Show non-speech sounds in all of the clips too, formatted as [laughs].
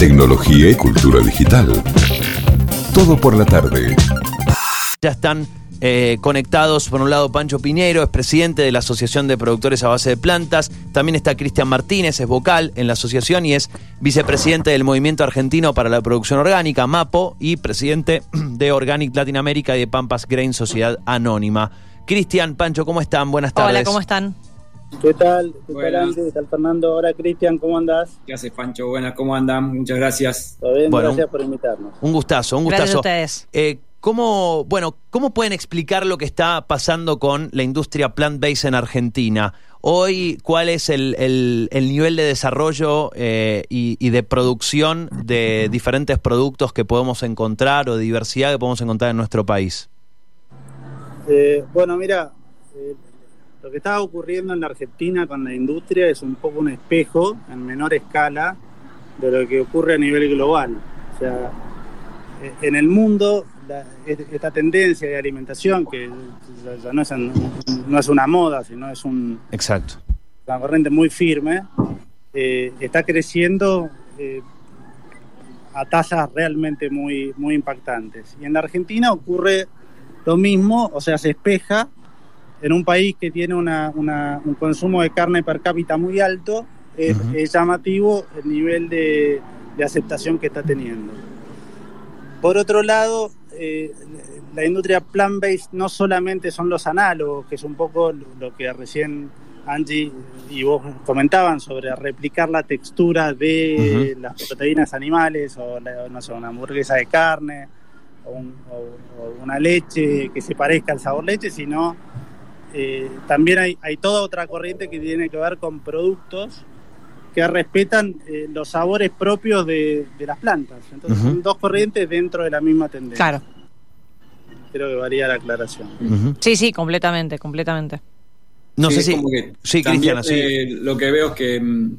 tecnología y cultura digital. Todo por la tarde. Ya están eh, conectados, por un lado, Pancho Piñero, es presidente de la Asociación de Productores a Base de Plantas. También está Cristian Martínez, es vocal en la asociación y es vicepresidente del Movimiento Argentino para la Producción Orgánica, MAPO, y presidente de Organic Latinoamérica y de Pampas Grain Sociedad Anónima. Cristian, Pancho, ¿cómo están? Buenas tardes. Hola, ¿cómo están? ¿Qué tal? ¿Qué Buenas. tal, Andy? ¿Qué tal, Fernando? Hola, Cristian, ¿cómo andás? ¿Qué haces, Pancho? Buenas, ¿cómo andan? Muchas gracias. ¿Todo bien? Bueno. Gracias por invitarnos. Un gustazo, un Gracias a gustazo. ustedes. Eh, ¿Cómo, bueno, ¿Cómo pueden explicar lo que está pasando con la industria plant-based en Argentina? Hoy, ¿cuál es el, el- el nivel de desarrollo eh, y, y de producción de diferentes productos que podemos encontrar o de diversidad que podemos encontrar en nuestro país? Eh, bueno, mira, lo que está ocurriendo en la Argentina con la industria es un poco un espejo en menor escala de lo que ocurre a nivel global. O sea, eh, en el mundo, la- es- esta tendencia de alimentación, que ya- no es, no es una moda, sino es un, Exacto. una corriente muy firme, eh, está creciendo eh, a tasas realmente muy, muy impactantes. Y en la Argentina ocurre lo mismo, o sea, se espeja en un país que tiene una- una- un consumo de carne per cápita muy alto, es, Ujú. es llamativo el nivel de, de aceptación que está teniendo. Por otro lado, eh, la industria plant-based no solamente son los análogos, que es un poco lo que recién Angie y vos comentaban sobre replicar la textura de las proteínas animales o la- no sé, una hamburguesa de carne o, un- o- o una leche que se parezca al sabor leche, sino eh, también hay, hay toda otra corriente que tiene que ver con productos que respetan eh, los sabores propios de, de las plantas. Entonces son dos corrientes dentro de la misma tendencia. Claro. Creo que varía la aclaración. Sí, sí, completamente, completamente. No Sí, sé si... que Sí, también, Cristian, sí. eh, lo que veo es que, mm,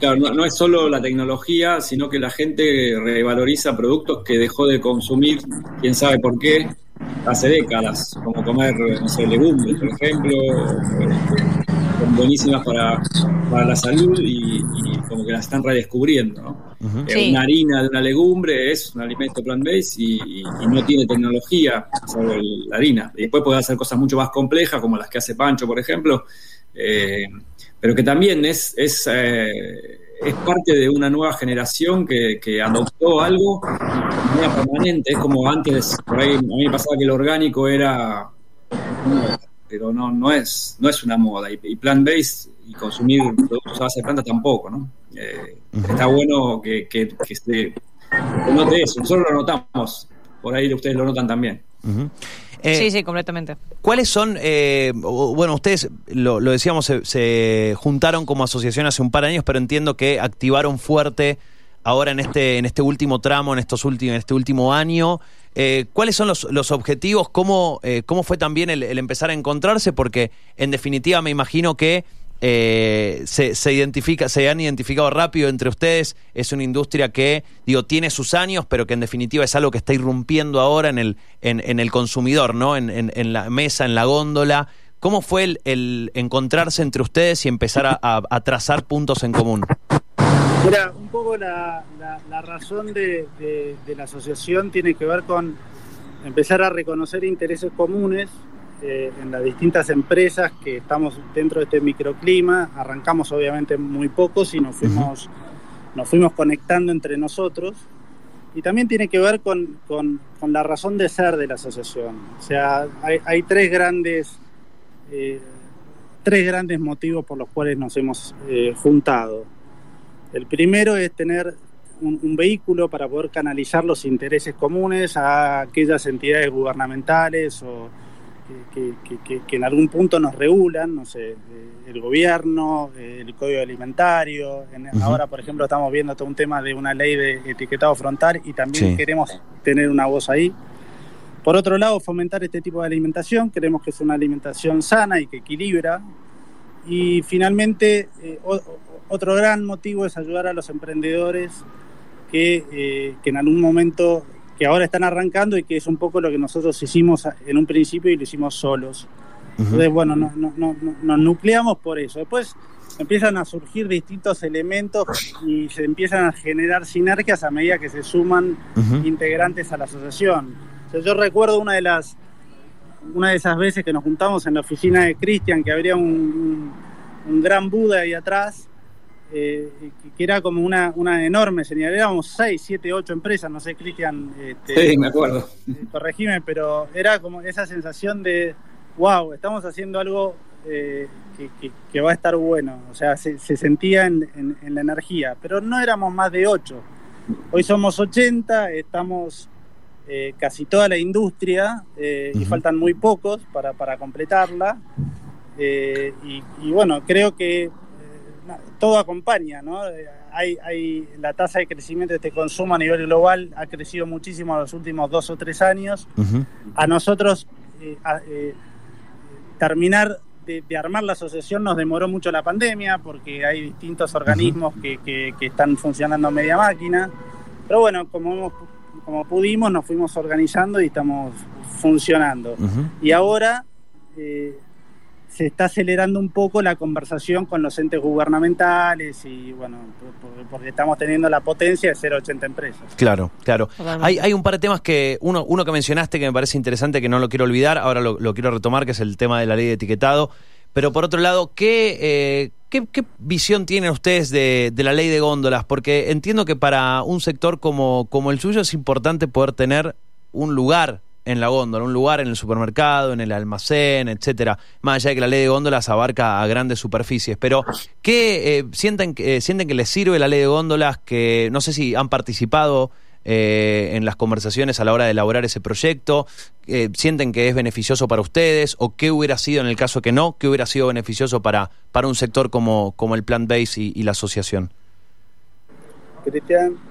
claro, no, no es solo la tecnología, sino que la gente revaloriza productos que dejó de consumir, quién sabe por qué, hace décadas, como comer, no sé, legumbres, por ejemplo, son buenísimas para, para la salud y, y como que las están redescubriendo, ¿no? Eh, Sí. Una harina de una legumbre es un alimento plant-based y, y- y no tiene tecnología, salvo el- la harina. Y después puede hacer cosas mucho más complejas, como las que hace Pancho, por ejemplo, eh, pero que también es, es, eh, es parte de una nueva generación que, que adoptó algo de manera permanente. Es como antes, por ahí a mí me pasaba que el orgánico era pero no, no, es, no es una moda. Y, plant-based y consumir productos a base de planta tampoco, ¿no? Eh. Está bueno que, que, que se que note eso. Nosotros lo notamos, por ahí ustedes lo notan también. Eh, sí, sí, completamente. ¿Cuáles son, eh, bueno, ustedes, lo, lo decíamos, se, se juntaron como asociación hace un par de años, pero entiendo que activaron fuerte ahora en este, en este último tramo, en, estos últimos, en este último año. Eh, ¿Cuáles son los, los objetivos? ¿Cómo, ¿Cómo fue también el, el empezar a encontrarse? Porque en definitiva me imagino que eh, se, se identifica, se han identificado rápido entre ustedes. Es una industria que, digo, tiene sus años, pero que en definitiva es algo que está irrumpiendo ahora en el, en, en el consumidor, ¿no? En, en- la mesa, en la góndola. ¿Cómo fue el, el encontrarse entre ustedes y empezar a, trazar puntos en común? Mira, un poco la, la- razón de- de la asociación tiene que ver con empezar a reconocer intereses comunes eh, en las distintas empresas que estamos dentro de este microclima. Arrancamos obviamente muy pocos y nos fuimos, nos fuimos conectando entre nosotros. Y también tiene que ver con, con- con la razón de ser de la asociación. O sea, hay, hay tres grandes... eh, tres grandes motivos por los cuales nos hemos eh, juntado. El primero es tener un, un vehículo para poder canalizar los intereses comunes a aquellas entidades gubernamentales o que, que- que- que en algún punto nos regulan, no sé, eh, el gobierno, eh, el código alimentario. En-. Ahora, por ejemplo, estamos viendo todo un tema de una ley de etiquetado frontal y también Sí. queremos tener una voz ahí. Por otro lado, fomentar este tipo de alimentación, queremos que sea una alimentación sana y que equilibra. Y finalmente, eh, o- otro gran motivo es ayudar a los emprendedores que, eh, que en algún momento, que ahora están arrancando y que es un poco lo que nosotros hicimos en un principio y lo hicimos solos. Entonces, bueno, no- no- no- no- nos nucleamos por eso. Después, empiezan a surgir distintos elementos y se empiezan a generar sinergias a medida que se suman Ujú. integrantes a la asociación. O sea, yo recuerdo una de las una de esas veces que nos juntamos en la oficina de Cristian, que habría un, un- un gran Buda ahí atrás, eh, que- era como una, una enorme señal. Éramos 6, 7, 8 empresas, no sé, Cristian, este, Sí, me acuerdo. eh, corregime, pero era como esa sensación de, wow, estamos haciendo algo eh, que, que- que va a estar bueno. O sea, se, se sentía en, en- en la energía, pero no éramos más de 8. Hoy somos 80, estamos eh, casi toda la industria eh, y faltan muy pocos para, para completarla. Eh, y, y bueno, creo que todo acompaña, ¿no? Eh, Hay, hay la tasa de crecimiento de este consumo a nivel global ha crecido muchísimo en los últimos dos o tres años. A nosotros eh, a- eh, terminar de, de armar la asociación nos demoró mucho la pandemia porque hay distintos organismos que, que- que están funcionando a media máquina. Pero bueno, como, hemos- como pudimos, nos fuimos organizando y estamos funcionando. Y ahora eh, se está acelerando un poco la conversación con los entes gubernamentales y bueno, por- por- porque estamos teniendo la potencia de ser 80 empresas. Claro, claro. Hay, hay un par de temas que, uno, uno que mencionaste que me parece interesante, que no lo quiero olvidar, ahora lo, lo quiero retomar, que es el tema de la ley de etiquetado. Pero por otro lado, ¿qué, eh, qué, qué visión tienen ustedes de, de la ley de góndolas? Porque entiendo que para un sector como, como el suyo es importante poder tener un lugar en la góndola, un lugar en el supermercado, en el almacén, etcétera. Más allá de que la ley de góndolas abarca a grandes superficies. Pero, ¿qué eh, sienten, eh, sienten que les sirve la ley de góndolas? Que no sé si han participado eh, en las conversaciones a la hora de elaborar ese proyecto. Eh, ¿Sienten que es beneficioso para ustedes? ¿O qué hubiera sido en el caso que no? ¿Qué hubiera sido beneficioso para, para un sector como, como el Plant Base y, y la asociación? Cristian.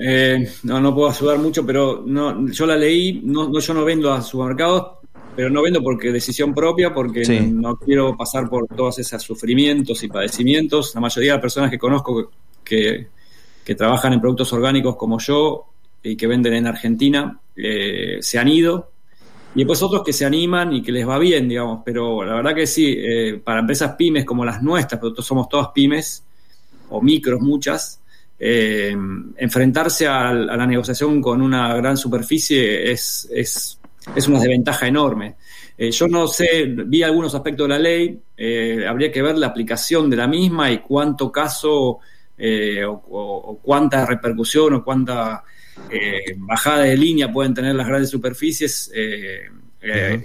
Eh, no, no puedo ayudar mucho, pero no, yo la leí, no, no, yo no vendo a supermercados, pero no vendo porque decisión propia, porque Sí. no quiero pasar por todos esos sufrimientos y padecimientos. La mayoría de las personas que conozco que, que trabajan en productos orgánicos como yo y que venden en Argentina eh, se han ido. Y después otros que se animan y que les va bien, digamos, pero la verdad que sí, eh, para empresas pymes como las nuestras, pero somos todas pymes, o micros muchas, eh, enfrentarse a, la negociación con una gran superficie es, es, es una desventaja enorme. Eh, yo no sé, vi algunos aspectos de la ley, eh, habría que ver la aplicación de la misma y cuánto caso eh, o, o- o cuánta repercusión o cuánta bajada de línea pueden tener las grandes superficies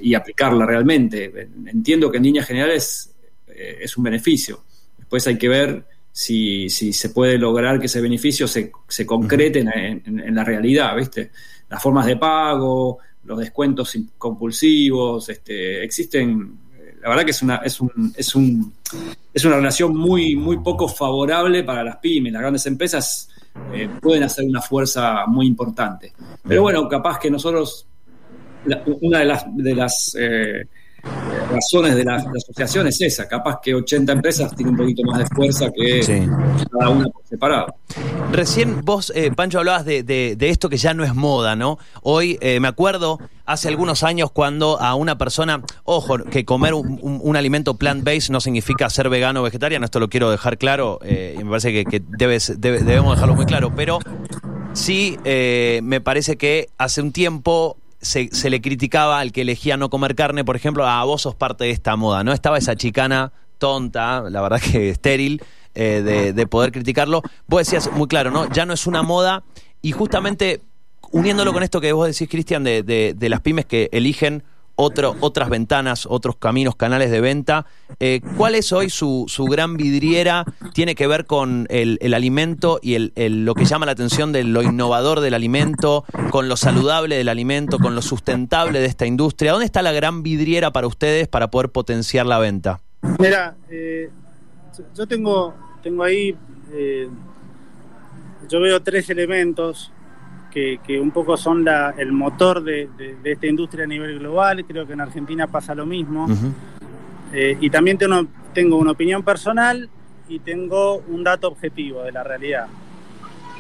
y aplicarla realmente. Entiendo que en líneas generales es un beneficio. Después hay que ver si, si se puede lograr que ese beneficio se, se concrete en, en- en la realidad, ¿viste? Las formas de pago, los descuentos compulsivos, este, existen. La verdad que es una, es un, es un, es una relación muy, muy poco favorable para las pymes. Las grandes empresas eh, pueden hacer una fuerza muy importante. Pero bueno, capaz que nosotros, la- una de las, de las eh, razones de la, de la asociación es esa, capaz que 80 empresas tienen un poquito más de fuerza que Sí. cada una por separado. Recién vos, eh, Pancho, hablabas de, de- de esto que ya no es moda, ¿no? Hoy eh, me acuerdo hace algunos años cuando a una persona, ojo, que comer un, un- un alimento plant-based no significa ser vegano o vegetariano, esto lo quiero dejar claro eh, y me parece que, que debes- debe- debemos dejarlo muy claro, pero sí eh, me parece que hace un tiempo se, le criticaba al que elegía no comer carne, por ejemplo, a vos sos parte de esta moda, ¿no? Estaba esa chicana tonta, la verdad que estéril, eh, de, de poder criticarlo. Vos decías muy claro, ¿no? Ya no es una moda y justamente uniéndolo con esto que vos decís, Cristian, de, de- de las pymes que eligen otro, otras ventanas, otros caminos, canales de venta. Eh, ¿Cuál es hoy su, su gran vidriera? Tiene que ver con el, el alimento y el, lo que llama la atención de lo innovador del alimento, con lo saludable del alimento, con lo sustentable de esta industria. ¿Dónde está la gran vidriera para ustedes para poder potenciar la venta? Mira, eh, yo- yo tengo, tengo ahí, eh, yo veo tres elementos que, que un poco son la- el motor de, de- de esta industria a nivel global. Creo que en Argentina pasa lo mismo. Ujú. Eh, y también tengo, tengo una opinión personal y tengo un dato objetivo de la realidad.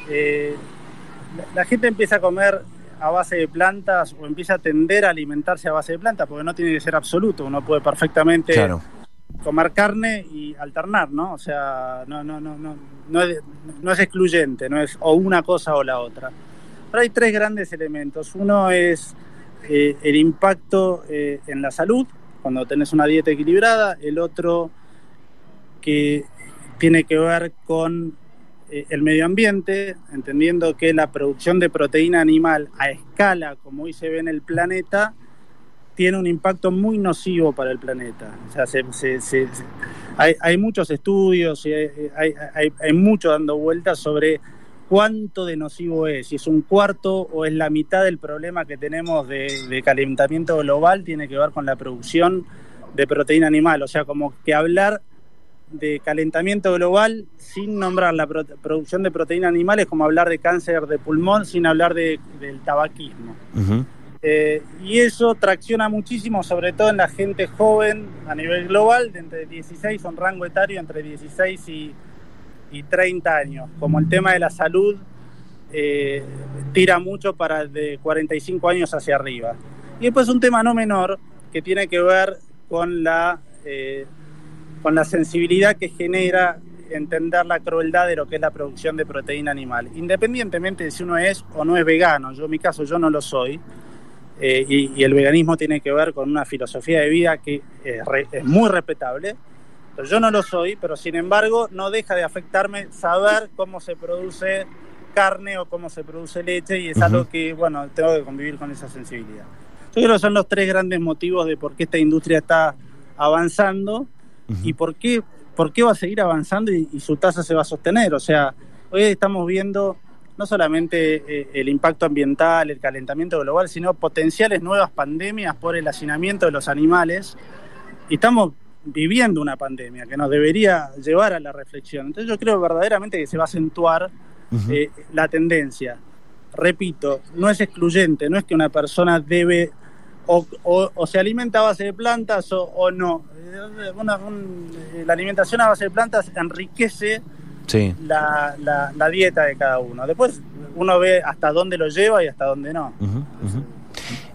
Eh, la, la gente empieza a comer a base de plantas o empieza a tender a alimentarse a base de plantas, porque no tiene que ser absoluto. Uno puede perfectamente Claro. comer carne y alternar, ¿no? O sea, no, no, no, no, no, es, no es excluyente, no es o una cosa o la otra. Pero hay tres grandes elementos. Uno es eh, el impacto eh, en la salud, cuando tenés una dieta equilibrada. El otro que tiene que ver con eh, el medio ambiente, entendiendo que la producción de proteína animal a escala, como hoy se ve en el planeta, tiene un impacto muy nocivo para el planeta. O sea, se, se, se, hay, hay, muchos estudios y hay, hay, hay, mucho dando vueltas sobre cuánto de nocivo es, si es un cuarto o es la mitad del problema que tenemos de, de calentamiento global, tiene que ver con la producción de proteína animal. O sea, como que hablar de calentamiento global sin nombrar la pro producción de proteína animal es como hablar de cáncer de pulmón sin hablar de, del tabaquismo. Uh -huh. eh, y eso tracciona muchísimo, sobre todo en la gente joven a nivel global, de entre 16, un rango etario entre 16 y, y 30 años. Como el tema de la salud eh, tira mucho para de 45 años hacia arriba. Y después un tema no menor que tiene que ver con la eh, con la sensibilidad que genera entender la crueldad de lo que es la producción de proteína animal, independientemente de si uno es o no es vegano. Yo en mi caso yo no lo soy. Eh, y, y, el veganismo tiene que ver con una filosofía de vida que es, re, es muy respetable. Yo no lo soy, pero sin embargo no deja de afectarme saber cómo se produce carne o cómo se produce leche y es uh -huh. algo que, bueno, tengo que convivir con esa sensibilidad. Yo creo que son los tres grandes motivos de por qué esta industria está avanzando uh -huh. y por qué, por qué va a seguir avanzando y, y, su tasa se va a sostener. O sea, hoy estamos viendo no solamente eh, el impacto ambiental, el calentamiento global, sino potenciales nuevas pandemias por el hacinamiento de los animales. Y estamos viviendo una pandemia que nos debería llevar a la reflexión. Entonces yo creo verdaderamente que se va a acentuar uh -huh. eh, la tendencia. Repito, no es excluyente, no es que una persona debe o, o, o, se alimenta a base de plantas o, o no. Una, un, la alimentación a base de plantas enriquece sí. la, la, la, dieta de cada uno. Después uno ve hasta dónde lo lleva y hasta dónde no. Uh -huh, uh -huh.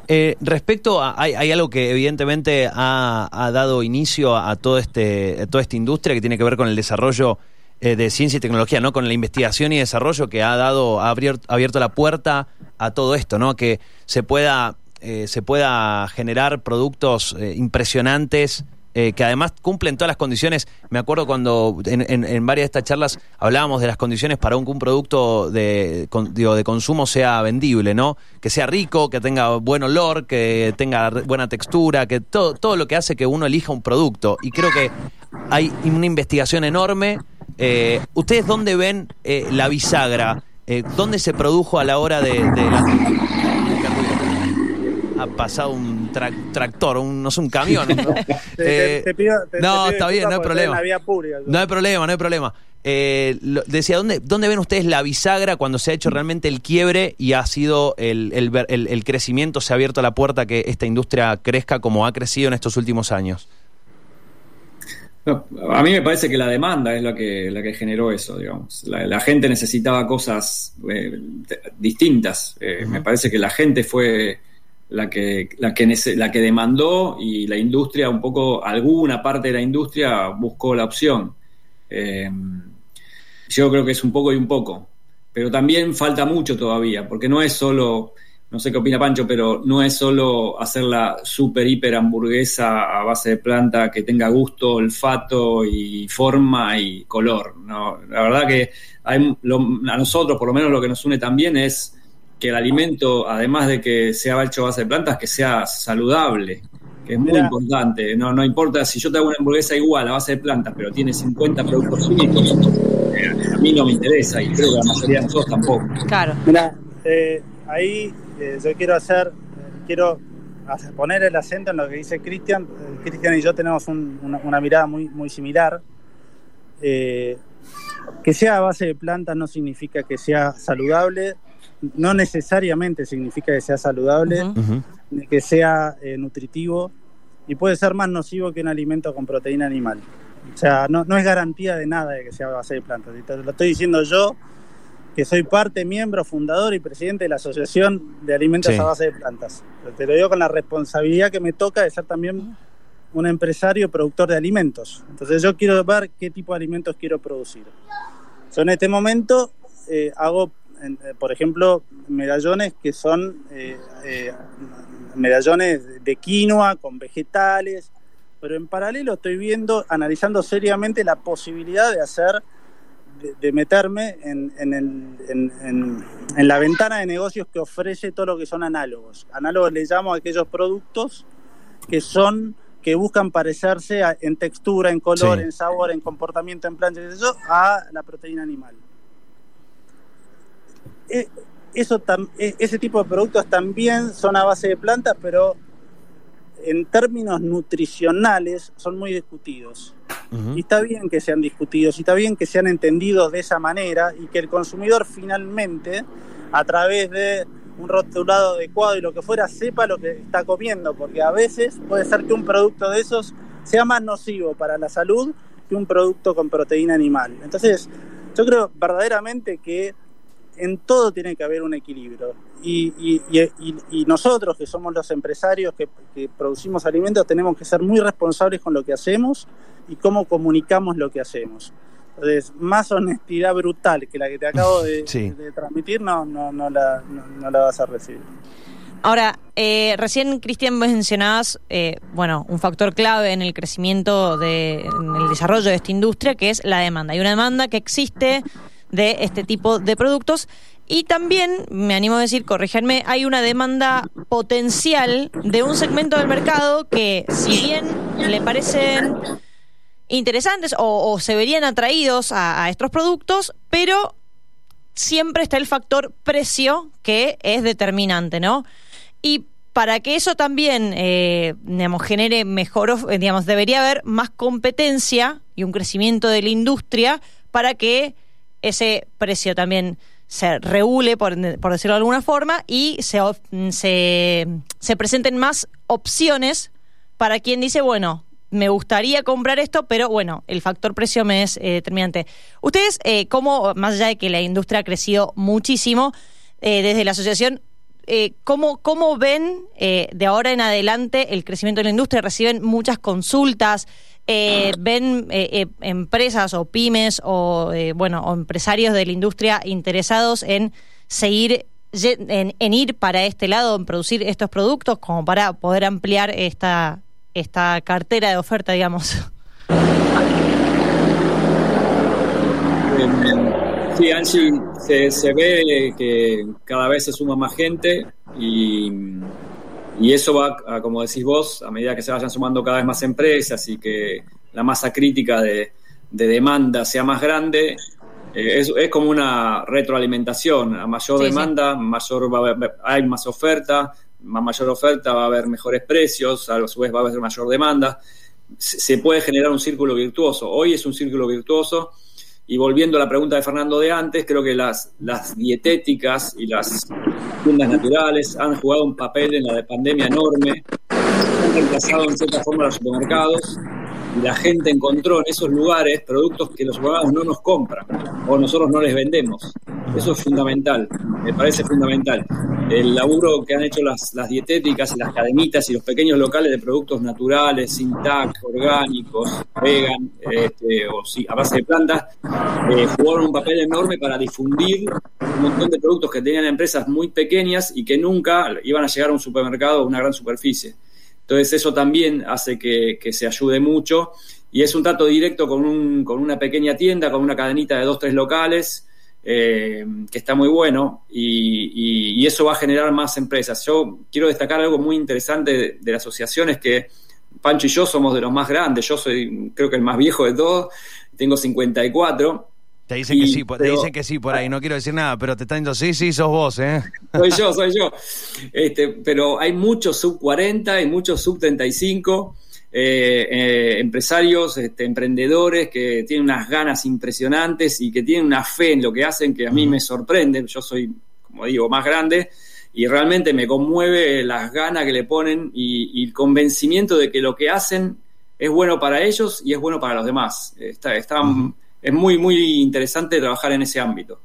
Eh, respecto a, hay, hay, algo que evidentemente ha, ha dado inicio a, todo este, a toda esta industria que tiene que ver con el desarrollo eh, de ciencia y tecnología, ¿no? Con la investigación y desarrollo que ha dado, ha abierto, abierto la puerta a todo esto, ¿no? Que se pueda eh, se pueda generar productos eh, impresionantes eh, que además cumplen todas las condiciones. Me acuerdo cuando en, varias de estas charlas hablábamos de las condiciones para un, un producto de, con, de consumo sea vendible, ¿no? Que sea rico, que tenga buen olor, que tenga buena textura, que todo, todo lo que hace que uno elija un producto. Y creo que hay una investigación enorme. Eh, ¿Ustedes dónde ven eh, la bisagra? ¿Dónde se produjo a la hora de, ha pasado un tra tractor, un, no sé, un camión. ¿no? [laughs] te, eh, te pido, te, no está bien, no hay problema. Pública, no hay problema, no hay problema. Eh, lo, decía, ¿dónde, ¿dónde ven ustedes la bisagra cuando se ha hecho realmente el quiebre y ha sido el, el, el, el crecimiento, se ha abierto la puerta a que esta industria crezca como ha crecido en estos últimos años? No, a mí me parece que la demanda es la que, la que generó eso, digamos. La, la gente necesitaba cosas eh, distintas. Eh, uh -huh. Me parece que la gente fue la que, la, que, la que demandó y la industria, un poco, alguna parte de la industria buscó la opción. Eh, yo creo que es un poco y un poco. Pero también falta mucho todavía, porque no es solo no sé qué opina Pancho, pero no es solo hacer la super hiper hamburguesa a base de planta que tenga gusto, olfato y forma y color. ¿no? La verdad que hay, lo, a nosotros, por lo menos, lo que nos une también es que el alimento, además de que sea hecho a base de plantas, que sea saludable, que es muy Mira. importante. No, no importa si yo te hago una hamburguesa igual a base de plantas, pero tiene 50 productos químicos, eh, a mí no me interesa y creo que la mayoría de nosotros tampoco. Claro. Mira, eh, ahí eh, yo quiero hacer, quiero poner el acento en lo que dice Cristian. Eh, Cristian y yo tenemos un, una, una, mirada muy, muy similar. Eh, que sea a base de plantas no significa que sea saludable, no necesariamente significa que sea saludable, uh -huh. ni que sea eh, nutritivo, y puede ser más nocivo que un alimento con proteína animal. O sea, no, no es garantía de nada de que sea a base de plantas. Te lo estoy diciendo yo, que soy parte, miembro, fundador y presidente de la Asociación de Alimentos sí. a Base de Plantas. Te lo digo con la responsabilidad que me toca de ser también un empresario productor de alimentos. Entonces yo quiero ver qué tipo de alimentos quiero producir. Yo en este momento eh, hago, en- eh, por ejemplo, medallones que son eh, eh, medallones de quinoa con vegetales, pero en paralelo estoy viendo, analizando seriamente la posibilidad de hacer, de, de meterme en, en el- en- en- en la ventana de negocios que ofrece todo lo que son análogos. Análogos le llamo a aquellos productos que son que buscan parecerse a- en textura, en color, Sí. en sabor, en comportamiento, en plancha, a la proteína animal. Eh, eso tam- eh, ese tipo de productos también son a base de plantas, pero en términos nutricionales son muy discutidos. Y está bien que sean discutidos, y está bien que sean entendidos de esa manera y que el consumidor finalmente, a través de un rotulado adecuado y lo que fuera, sepa lo que está comiendo, porque a veces puede ser que un producto de esos sea más nocivo para la salud que un producto con proteína animal. Entonces, yo creo verdaderamente que en todo tiene que haber un equilibrio. Y, y- y- y- y nosotros, que somos los empresarios que, que producimos alimentos, tenemos que ser muy responsables con lo que hacemos y cómo comunicamos lo que hacemos. Entonces, más honestidad brutal que la que te acabo de, Sí. de transmitir, no, no, no, la, no, no la vas a recibir. Ahora, eh, recién Cristian mencionabas, eh, bueno, un factor clave en el crecimiento, de, en el desarrollo de esta industria, que es la demanda. Hay una demanda que existe de este tipo de productos y también, me animo a decir, corríjanme, hay una demanda potencial de un segmento del mercado que, si bien le parecen interesantes o, se verían atraídos a, estos productos, pero siempre está el factor precio que es determinante, ¿no? Y para que eso también, eh, genere mejor, eh, digamos, debería haber más competencia y un crecimiento de la industria para que ese precio también se regule, por, por decirlo de alguna forma, y se, of- se, se presenten más opciones para quien dice, bueno, me gustaría comprar esto, pero bueno, el factor precio me es eh, determinante. Ustedes, eh, ¿cómo, más allá de que la industria ha crecido muchísimo, eh, desde la asociación, eh, ¿cómo, ¿cómo ven eh, de ahora en adelante el crecimiento de la industria? ¿Reciben muchas consultas? Eh, ¿Ven empresas o pymes o, bueno, o empresarios de la industria interesados en seguir en ir para este lado, en producir estos productos, como para poder ampliar esta, esta cartera de oferta, digamos. [laughs] Sí, Angie, se, se ve que cada vez se suma más gente y, y eso va, a, como decís vos, a medida que se vayan sumando cada vez más empresas y que la masa crítica de, de demanda sea más grande, eh, es, es como una retroalimentación. A mayor Sí, sí. demanda, mayor va a haber- hay más oferta, más mayor oferta va a haber mejores precios, a su vez va a haber mayor demanda. Se, se puede generar un círculo virtuoso. Hoy es un círculo virtuoso. Y volviendo a la pregunta de Fernando de antes, creo que las, las dietéticas y las tiendas naturales han jugado un papel en la de pandemia enorme, han reemplazado en cierta forma los supermercados la gente encontró en esos lugares productos que los supermercados no nos compran o nosotros no les vendemos. Eso es fundamental, me parece fundamental. El laburo que han hecho las, dietéticas y las cadenitas y los pequeños locales de productos naturales, sin TAC, orgánicos, vegan, este, o sí, a base de plantas, eh, jugaron un papel enorme para difundir un montón de productos que tenían empresas muy pequeñas y que nunca iban a llegar a un supermercado o una gran superficie. Entonces eso también hace que, se ayude mucho y es un trato directo con, un, con una pequeña tienda, con una cadenita de dos, tres locales, eh, que está muy bueno y eso va a generar más empresas. Yo quiero destacar algo muy interesante de, de la asociación, es que Pancho y yo somos de los más grandes, yo soy creo que el más viejo de todos, tengo 54. Te dicen que sí, te dicen que sí por ahí, no quiero decir nada, pero te están diciendo, sí, sí, sos vos, ¿eh? [laughs] Soy yo, soy yo. Este, pero hay muchos sub 40 y muchos sub 35 eh, eh, empresarios, este, emprendedores que tienen unas ganas impresionantes y que tienen una fe en lo que hacen que a mí me sorprende. Yo soy, como digo, más grande y realmente me conmueve las ganas que le ponen y, y el convencimiento de que lo que hacen es bueno para ellos y es bueno para los demás. Está, está- Ujú. Es muy, muy interesante trabajar en ese ámbito.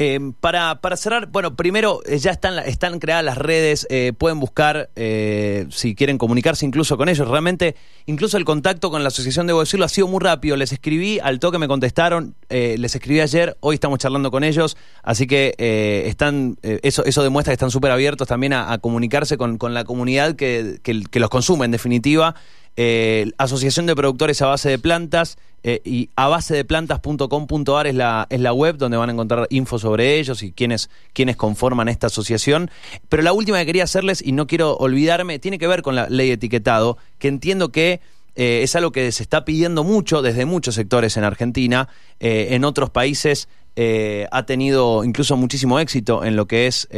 Eh, para, para cerrar, bueno, primero eh, ya están, están creadas las redes, eh, pueden buscar eh, si quieren comunicarse incluso con ellos. Realmente, incluso el contacto con la asociación, debo decirlo, ha sido muy rápido. Les escribí, al toque me contestaron, les escribí ayer, hoy estamos charlando con ellos, así que están, eso, eso demuestra que están súper abiertos también a, comunicarse con, con la comunidad que- que los consume, en definitiva. Eh, Asociación de Productores a Base de Plantas eh, y a basedeplantas.com.ar es la, es la web donde van a encontrar info sobre ellos y quiénes, quiénes conforman esta asociación. Pero la última que quería hacerles, y no quiero olvidarme, tiene que ver con la ley de etiquetado, que entiendo que eh, es algo que se está pidiendo mucho desde muchos sectores en Argentina, eh, en otros países ha tenido incluso muchísimo éxito en lo que es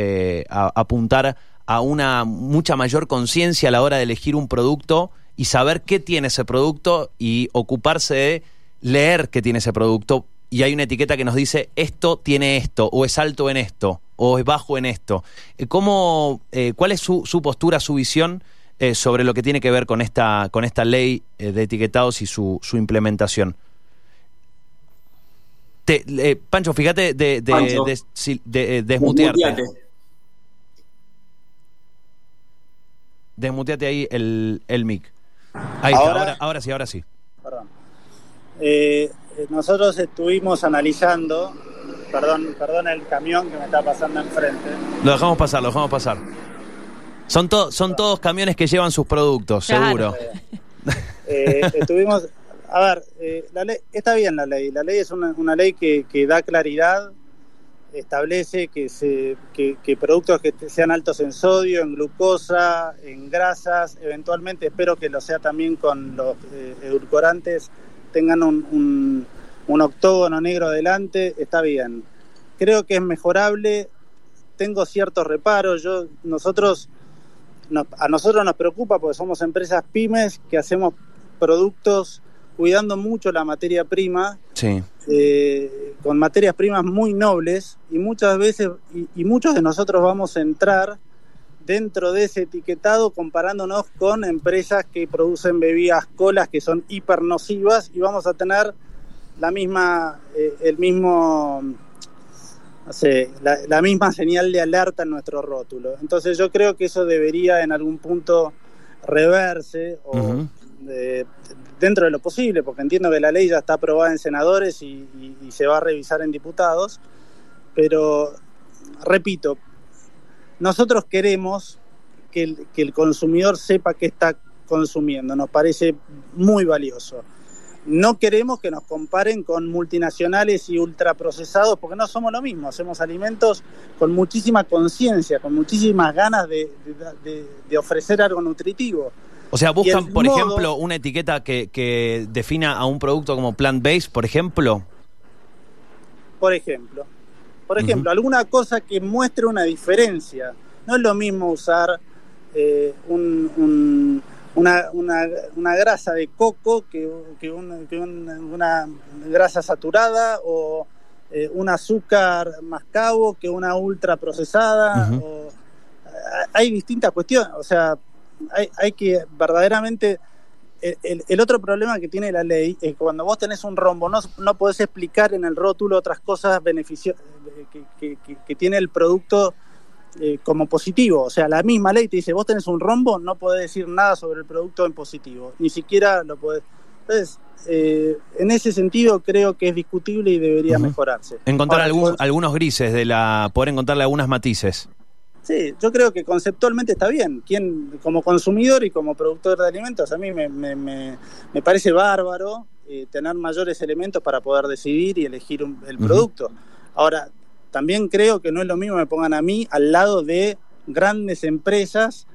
a- apuntar a una mucha mayor conciencia a la hora de elegir un producto y saber qué tiene ese producto y ocuparse de leer qué tiene ese producto. Y hay una etiqueta que nos dice esto tiene esto, o es alto en esto, o es bajo en esto. Eh, ¿Cómo, eh, ¿Cuál es su, su postura, su visión eh, sobre lo que tiene que ver con esta, con esta ley eh, de etiquetados y su, su implementación? Te- eh, Pancho, fíjate de, de, Pancho. de- si- de- desmutearte. Desmuteate. Desmuteate ahí el, el mic. Ahí está, Ahora- ahora, ahora sí, ahora sí. Perdón. Eh, eh, nosotros estuvimos analizando, perdón, perdón el camión que me está pasando enfrente. Lo dejamos pasar, lo dejamos pasar. Son, to- son todos camiones que llevan sus productos, Claro. seguro. Eh, estuvimos, a ver, eh, la ley, está bien la ley, la ley es una, una ley que, que da claridad, establece que, se, que, productos que sean altos en sodio, en glucosa, en grasas, eventualmente espero que lo sea también con los eh, edulcorantes, tengan un, un, octógono negro adelante, está bien. Creo que es mejorable, tengo ciertos reparos, yo, nosotros nos- a nosotros nos preocupa porque somos empresas pymes que hacemos productos cuidando mucho la materia prima, Sí. eh, con materias primas muy nobles y muchas veces, y, y muchos de nosotros vamos a entrar dentro de ese etiquetado comparándonos con empresas que producen bebidas colas que son hiper nocivas y vamos a tener la misma, eh, el mismo, no sé, la, la misma señal de alerta en nuestro rótulo. Entonces yo creo que eso debería en algún punto reverse o eh, dentro de lo posible, porque entiendo que la ley ya está aprobada en senadores y, se va a revisar en diputados, pero repito, nosotros queremos que el, consumidor sepa qué está consumiendo, nos parece muy valioso. No queremos que nos comparen con multinacionales y ultraprocesados, porque no somos lo mismo, hacemos alimentos con muchísima conciencia, con muchísimas ganas de ofrecer algo nutritivo. O sea, buscan, por modo- ejemplo, una etiqueta que, que defina a un producto como plant-based, por ejemplo. por ejemplo. Por ejemplo, alguna cosa que muestre una diferencia. No es lo mismo usar eh, un- un- una, una- una grasa de coco que, que un- que un- una grasa saturada o eh, un azúcar mascabo que una ultra procesada. O- hay distintas cuestiones. O sea, hay, hay que verdaderamente el, otro problema que tiene la ley es que cuando vos tenés un rombo no, no podés explicar en el rótulo otras cosas beneficio que, que- que- que tiene el producto eh, como positivo. O sea, la misma ley te dice, vos tenés un rombo, no podés decir nada sobre el producto en positivo. Ni siquiera lo podés... Entonces, eh, en ese sentido creo que es discutible y debería mejorarse. Encontrar Ahora, algún- algunos grises de la. poder encontrarle algunas matices. Sí, yo creo que conceptualmente está bien. Quien, como consumidor y como productor de alimentos, a mí me, me- me- me parece bárbaro eh, tener mayores elementos para poder decidir y elegir un- el producto. Ahora, también creo que no es lo mismo que me pongan a mí al lado de grandes empresas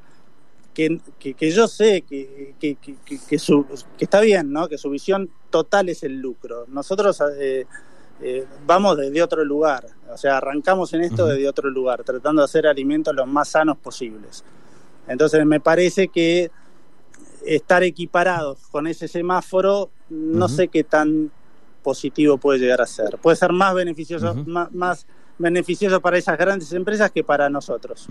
que, que- que yo sé que, que- que- que- que su- que está bien, ¿no? que su visión total es el lucro. Nosotros eh, eh, vamos desde otro lugar, o sea, arrancamos en esto desde otro lugar, tratando de hacer alimentos los más sanos posibles. Entonces me parece que estar equiparados con ese semáforo, no sé qué tan positivo puede llegar a ser. Puede ser más beneficioso, más, más, beneficioso para esas grandes empresas que para nosotros.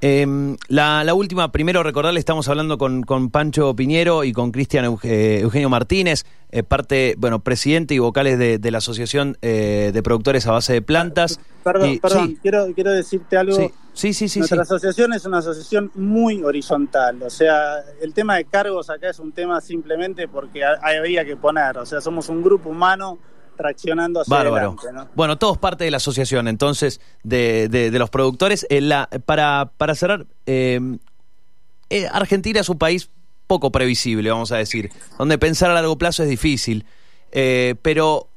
Em, la, última, primero recordarle, estamos hablando con, con Pancho Piñero y con Cristian eh, Eugenio Martínez, eh, parte, bueno, presidente y vocales de, la Asociación eh, de Productores a Base de Plantas. Perdón, perdón, quiero, quiero decirte algo. Sí, sí, sí. Nuestra asociación es una asociación muy horizontal, o sea, el tema de cargos acá es un tema simplemente porque había que poner, o sea, somos un grupo humano traccionando hacia adelante. Bueno, todos parte de la asociación, entonces, de, de, los productores. La, para, para cerrar, em, eh, Argentina es un país poco previsible, vamos a decir, donde pensar a largo plazo es difícil, eh, pero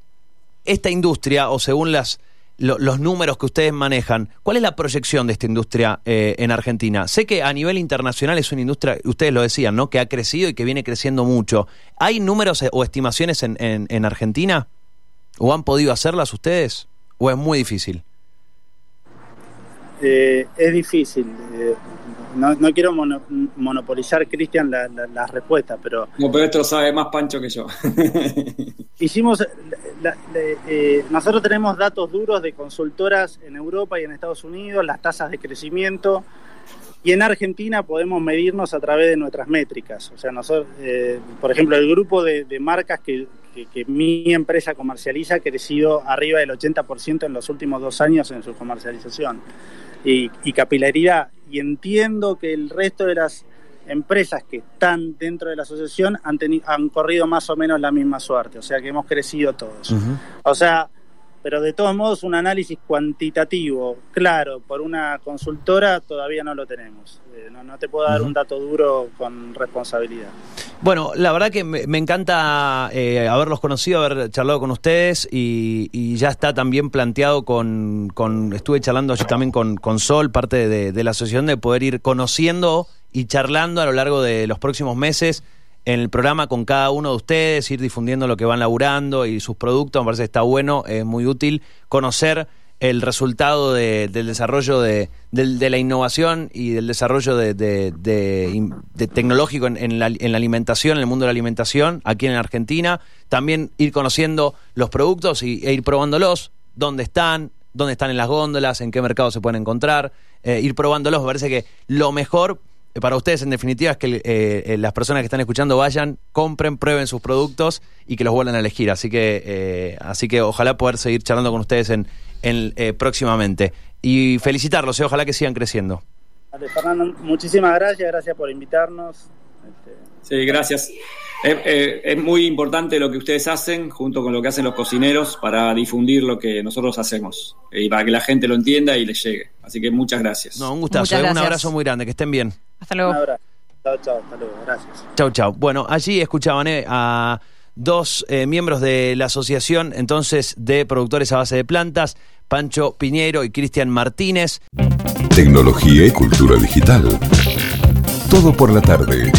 esta industria, o según las los números que ustedes manejan, ¿cuál es la proyección de esta industria eh, en Argentina? Sé que a nivel internacional es una industria, ustedes lo decían, ¿no? Que ha crecido y que viene creciendo mucho. ¿Hay números o estimaciones en, en Argentina? ¿O han podido hacerlas ustedes? ¿O es muy difícil? Eh, es difícil. Eh, no, quiero monopolizar, Cristian, las la, respuestas, pero... No, pero esto lo sabe más Pancho que yo. [laughs] hicimos... Eh, nosotros tenemos datos duros de consultoras en Europa y en Estados Unidos, las tasas de crecimiento, y en Argentina podemos medirnos a través de nuestras métricas. O sea, nosotros, por ejemplo, el grupo de marcas que, que, mi empresa comercializa ha crecido arriba del 80% en los últimos dos años en su comercialización y, capilaridad. Y entiendo que el resto de las empresas que están dentro de la asociación han, han corrido más o menos la misma suerte, o sea que hemos crecido todos. O sea, pero de todos modos un análisis cuantitativo, claro, por una consultora todavía no lo tenemos. Eh, no, te puedo dar un dato duro con responsabilidad. Bueno, la verdad que me, encanta eh, haberlos conocido, haber charlado con ustedes y, ya está también planteado con, con estuve charlando yo también con, con Sol, parte de, de la asociación, de poder ir conociendo y charlando a lo largo de los próximos meses en el programa con cada uno de ustedes, ir difundiendo lo que van laburando y sus productos. Me parece que está bueno, es muy útil conocer el resultado del desarrollo de, la innovación y del desarrollo de, tecnológico en, la, alimentación, en el mundo de la alimentación, aquí en Argentina. También ir conociendo los productos y, e ir probándolos, dónde están, dónde están en las góndolas, en qué mercado se pueden encontrar, eh, ir probándolos. Me parece que lo mejor para ustedes, en definitiva, es que eh, eh, las personas que están escuchando vayan, compren, prueben sus productos y que los vuelvan a elegir. Así que, así que ojalá poder seguir charlando con ustedes en, próximamente. Y felicitarlos, ojalá que sigan creciendo. Fernando, muchísimas gracias, gracias por invitarnos. Este, sí, gracias. Es, muy importante lo que ustedes hacen junto con lo que hacen los cocineros para difundir lo que nosotros hacemos y para que la gente lo entienda y les llegue. Así que muchas gracias. No, un gustazo, un abrazo muy grande, que estén bien. Hasta luego. Chao, chao, hasta luego, gracias. Chao, chao. Bueno, allí escuchaban eh, a dos eh, miembros de la asociación entonces de productores a base de plantas, Pancho Piñero y Cristian Martínez. Tecnología y cultura digital. Todo por la tarde.